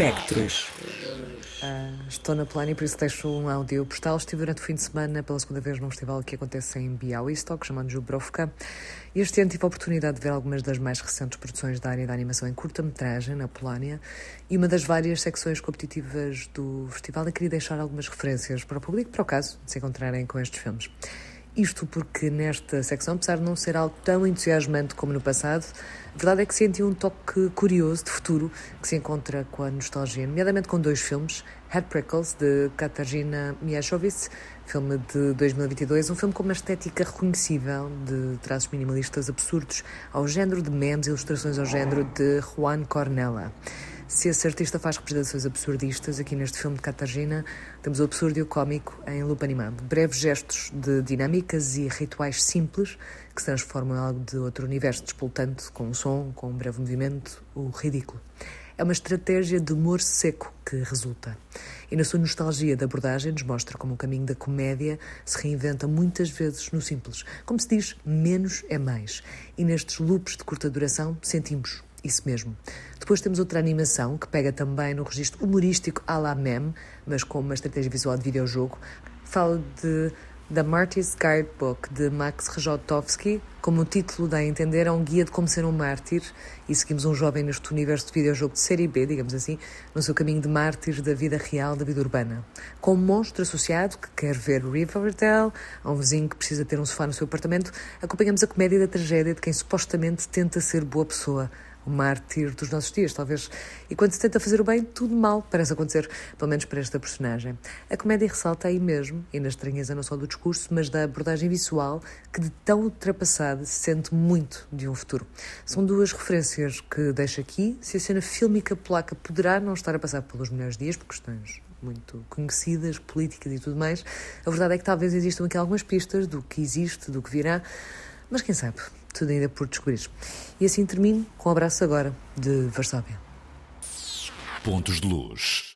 Espectros. Uh, estou na Plana e por isso deixo um áudio postal. Estive durante o fim de semana pela segunda vez num festival que acontece em Białystok, chamado Jubrovka. Este ano tive a oportunidade de ver algumas das mais recentes produções da área da animação em curta-metragem na Polónia e uma das várias secções competitivas do festival. E queria deixar algumas referências para o público, para o caso de se encontrarem com estes filmes. Isto porque nesta secção, apesar de não ser algo tão entusiasmante como no passado, a verdade é que senti um toque curioso de futuro que se encontra com a nostalgia, nomeadamente com dois filmes, Head Prickles, de Katarzyna Mieszowicz, filme de 2022, um filme com uma estética reconhecível de traços minimalistas absurdos ao género de memes ilustrações ao género de Juan Cornella. Se esse artista faz representações absurdistas, aqui neste filme de Catargina, temos o absurdo e o cómico em loop animado. Breves gestos de dinâmicas e rituais simples que se transformam em algo de outro universo despoltante, com um som, com um breve movimento, o ridículo. É uma estratégia de humor seco que resulta. E na sua nostalgia de abordagem nos mostra como o caminho da comédia se reinventa muitas vezes no simples. Como se diz, menos é mais. E nestes loops de curta duração sentimos isso mesmo. Depois temos outra animação que pega também no registro humorístico à la meme, mas com uma estratégia visual de videojogo. Fala de The Martyr's Guidebook, de Max Rajotowski. Como o título dá a entender, é um guia de como ser um mártir e seguimos um jovem neste universo de videojogo de série B, digamos assim, no seu caminho de mártir da vida real, da vida urbana. Com um monstro associado que quer ver Riverdale, a um vizinho que precisa ter um sofá no seu apartamento, acompanhamos a comédia da tragédia de quem supostamente tenta ser boa pessoa o mártir dos nossos dias, talvez. E quando se tenta fazer o bem, tudo mal parece acontecer, pelo menos para esta personagem. A comédia ressalta aí mesmo, e na estranheza não só do discurso, mas da abordagem visual, que de tão ultrapassada se sente muito de um futuro. São duas referências que deixo aqui. Se a cena fílmica polaca poderá não estar a passar pelos melhores dias, por questões muito conhecidas, políticas e tudo mais, a verdade é que talvez existam aqui algumas pistas do que existe, do que virá, mas quem sabe, tudo ainda por descobrir. E assim termino com um abraço agora de Varsóvia. Pontos de luz.